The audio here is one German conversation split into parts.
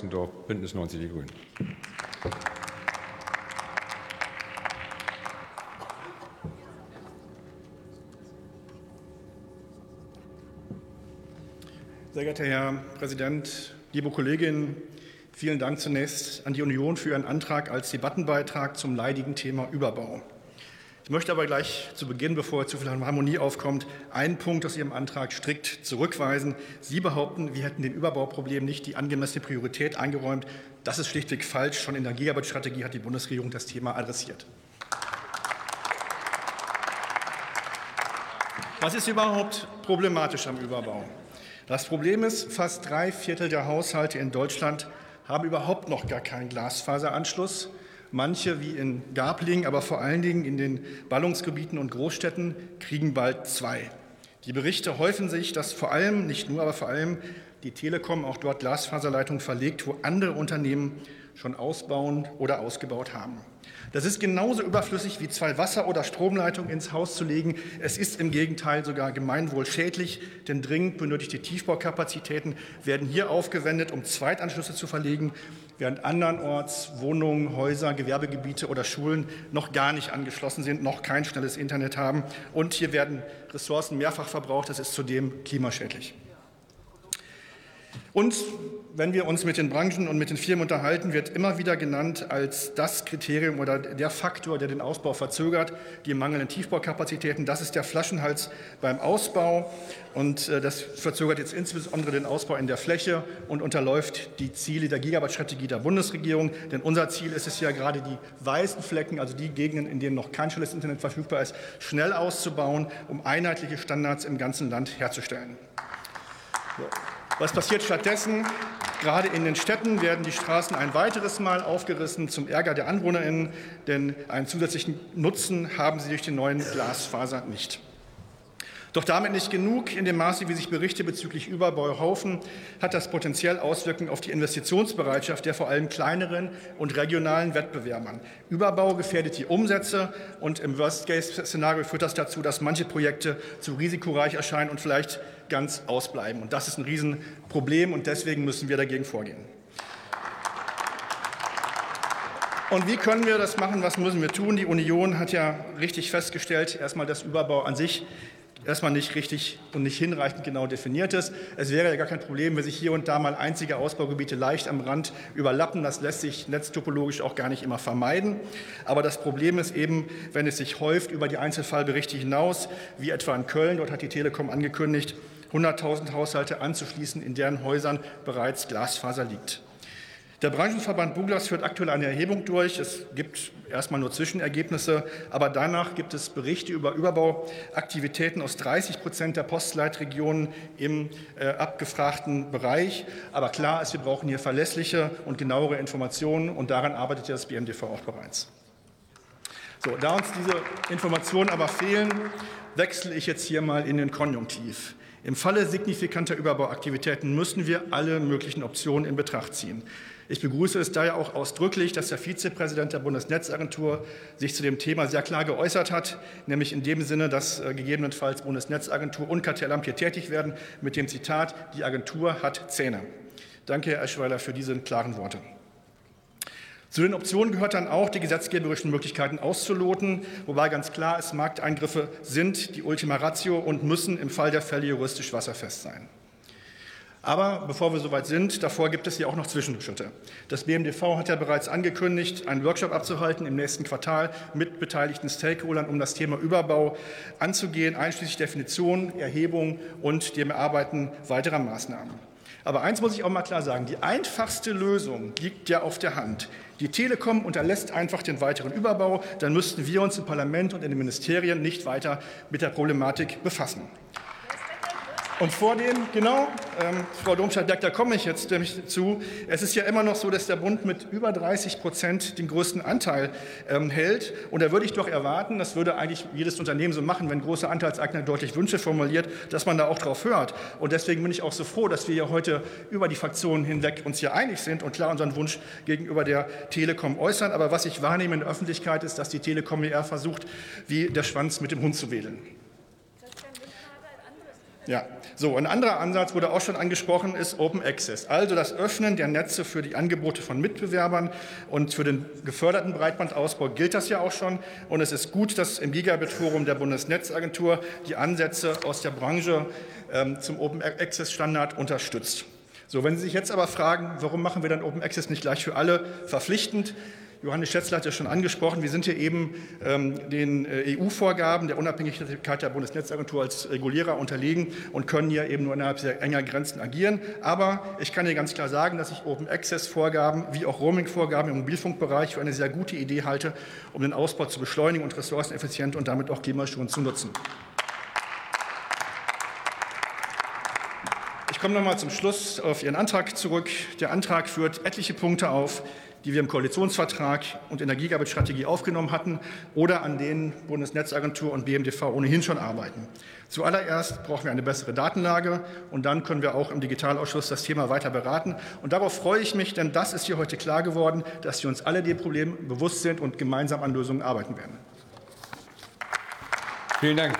Geisendorf, Bündnis 90 Die Grünen. Sehr geehrter Herr Präsident, liebe Kolleginnen, vielen Dank zunächst an die Union für Ihren Antrag als Debattenbeitrag zum leidigen Thema Überbau. Ich möchte aber gleich zu Beginn, bevor zu viel Harmonie aufkommt, einen Punkt aus Ihrem Antrag strikt zurückweisen. Sie behaupten, wir hätten den Überbauproblemen nicht die angemessene Priorität eingeräumt. Das ist schlichtweg falsch. Schon in der Gigabit-Strategie hat die Bundesregierung das Thema adressiert. Was ist überhaupt problematisch am Überbau? Das Problem ist, fast drei Viertel der Haushalte in Deutschland haben überhaupt noch gar keinen Glasfaseranschluss. Manche, wie in Garplingen, aber vor allen Dingen in den Ballungsgebieten und Großstädten, kriegen bald zwei. Die Berichte häufen sich, dass vor allem, nicht nur, aber vor allem die Telekom auch dort Glasfaserleitungen verlegt, wo andere Unternehmen schon ausbauen oder ausgebaut haben. Das ist genauso überflüssig wie zwei Wasser- oder Stromleitungen ins Haus zu legen. Es ist im Gegenteil sogar gemeinwohlschädlich, denn dringend benötigte Tiefbaukapazitäten werden hier aufgewendet, um Zweitanschlüsse zu verlegen, während andernorts Wohnungen, Häuser, Gewerbegebiete oder Schulen noch gar nicht angeschlossen sind, noch kein schnelles Internet haben. Und hier werden Ressourcen mehrfach verbraucht. Das ist zudem klimaschädlich. Und wenn wir uns mit den Branchen und mit den Firmen unterhalten, wird immer wieder genannt als das Kriterium oder der Faktor, der den Ausbau verzögert, die mangelnden Tiefbaukapazitäten. Das ist der Flaschenhals beim Ausbau. Und äh, das verzögert jetzt insbesondere den Ausbau in der Fläche und unterläuft die Ziele der Gigabyte-Strategie der Bundesregierung. Denn unser Ziel ist es ja gerade, die weißen Flecken, also die Gegenden, in denen noch kein schnelles Internet verfügbar ist, schnell auszubauen, um einheitliche Standards im ganzen Land herzustellen. Was passiert stattdessen? Gerade in den Städten werden die Straßen ein weiteres Mal aufgerissen zum Ärger der AnwohnerInnen, denn einen zusätzlichen Nutzen haben sie durch den neuen Glasfaser nicht. Doch damit nicht genug. In dem Maße, wie sich Berichte bezüglich Überbau haufen, hat das potenziell Auswirkungen auf die Investitionsbereitschaft der vor allem kleineren und regionalen Wettbewerbern. Überbau gefährdet die Umsätze und im Worst-Case-Szenario führt das dazu, dass manche Projekte zu risikoreich erscheinen und vielleicht ganz ausbleiben. Und das ist ein Riesenproblem und deswegen müssen wir dagegen vorgehen. Und wie können wir das machen? Was müssen wir tun? Die Union hat ja richtig festgestellt, erstmal, dass Überbau an sich erstmal nicht richtig und nicht hinreichend genau definiert ist. Es wäre ja gar kein Problem, wenn sich hier und da mal einzige Ausbaugebiete leicht am Rand überlappen. Das lässt sich netztopologisch auch gar nicht immer vermeiden. Aber das Problem ist eben, wenn es sich häuft über die Einzelfallberichte hinaus, wie etwa in Köln, dort hat die Telekom angekündigt, 100.000 Haushalte anzuschließen, in deren Häusern bereits Glasfaser liegt. Der Branchenverband Buglas führt aktuell eine Erhebung durch. Es gibt erstmal nur Zwischenergebnisse, aber danach gibt es Berichte über Überbauaktivitäten aus 30 Prozent der Postleitregionen im äh, abgefragten Bereich. Aber klar ist, wir brauchen hier verlässliche und genauere Informationen und daran arbeitet ja das BMDV auch bereits. So, da uns diese Informationen aber fehlen, wechsle ich jetzt hier mal in den Konjunktiv. Im Falle signifikanter Überbauaktivitäten müssen wir alle möglichen Optionen in Betracht ziehen. Ich begrüße es daher auch ausdrücklich, dass der Vizepräsident der Bundesnetzagentur sich zu dem Thema sehr klar geäußert hat, nämlich in dem Sinne, dass äh, gegebenenfalls Bundesnetzagentur und Kartellamt hier tätig werden, mit dem Zitat, die Agentur hat Zähne. Danke, Herr Eschweiler, für diese klaren Worte. Zu den Optionen gehört dann auch, die gesetzgeberischen Möglichkeiten auszuloten, wobei ganz klar ist, Markteingriffe sind die Ultima Ratio und müssen im Fall der Fälle juristisch wasserfest sein. Aber bevor wir soweit sind, davor gibt es ja auch noch Zwischenschritte. Das BMDV hat ja bereits angekündigt, einen Workshop abzuhalten im nächsten Quartal mit beteiligten Stakeholdern, um das Thema Überbau anzugehen, einschließlich Definition, Erhebung und dem Erarbeiten weiterer Maßnahmen. Aber eins muss ich auch mal klar sagen, die einfachste Lösung liegt ja auf der Hand. Die Telekom unterlässt einfach den weiteren Überbau, dann müssten wir uns im Parlament und in den Ministerien nicht weiter mit der Problematik befassen. Und vor dem, genau, ähm, Frau Domscheit-Berg, da komme ich jetzt nämlich zu. Es ist ja immer noch so, dass der Bund mit über 30 Prozent den größten Anteil ähm, hält. Und da würde ich doch erwarten, das würde eigentlich jedes Unternehmen so machen, wenn große Anteilseigner deutlich Wünsche formuliert, dass man da auch drauf hört. Und deswegen bin ich auch so froh, dass wir ja heute über die Fraktionen hinweg uns hier einig sind und klar unseren Wunsch gegenüber der Telekom äußern. Aber was ich wahrnehme in der Öffentlichkeit ist, dass die Telekom eher versucht, wie der Schwanz mit dem Hund zu wedeln. Ja, so ein anderer Ansatz wurde auch schon angesprochen, ist Open Access, also das Öffnen der Netze für die Angebote von Mitbewerbern und für den geförderten Breitbandausbau gilt das ja auch schon und es ist gut, dass im Gigabit Forum der Bundesnetzagentur die Ansätze aus der Branche ähm, zum Open Access Standard unterstützt. So, wenn Sie sich jetzt aber fragen, warum machen wir dann Open Access nicht gleich für alle verpflichtend? Johannes Schätzler hat ja schon angesprochen, wir sind hier eben ähm, den äh, EU-Vorgaben der Unabhängigkeit der Bundesnetzagentur als Regulierer unterlegen und können hier eben nur innerhalb sehr enger Grenzen agieren. Aber ich kann hier ganz klar sagen, dass ich Open Access-Vorgaben wie auch Roaming-Vorgaben im Mobilfunkbereich für eine sehr gute Idee halte, um den Ausbau zu beschleunigen und ressourceneffizient und damit auch klimaschonend zu nutzen. Ich komme noch mal zum Schluss auf Ihren Antrag zurück. Der Antrag führt etliche Punkte auf, die wir im Koalitionsvertrag und Gigabit-Strategie aufgenommen hatten oder an denen Bundesnetzagentur und BMDV ohnehin schon arbeiten. Zuallererst brauchen wir eine bessere Datenlage und dann können wir auch im Digitalausschuss das Thema weiter beraten. Und darauf freue ich mich, denn das ist hier heute klar geworden, dass wir uns alle dem Problem bewusst sind und gemeinsam an Lösungen arbeiten werden. Vielen Dank,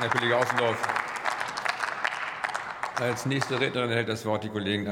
Herr Kollege Außendorf. Als nächste Rednerin erhält das Wort die Kollegin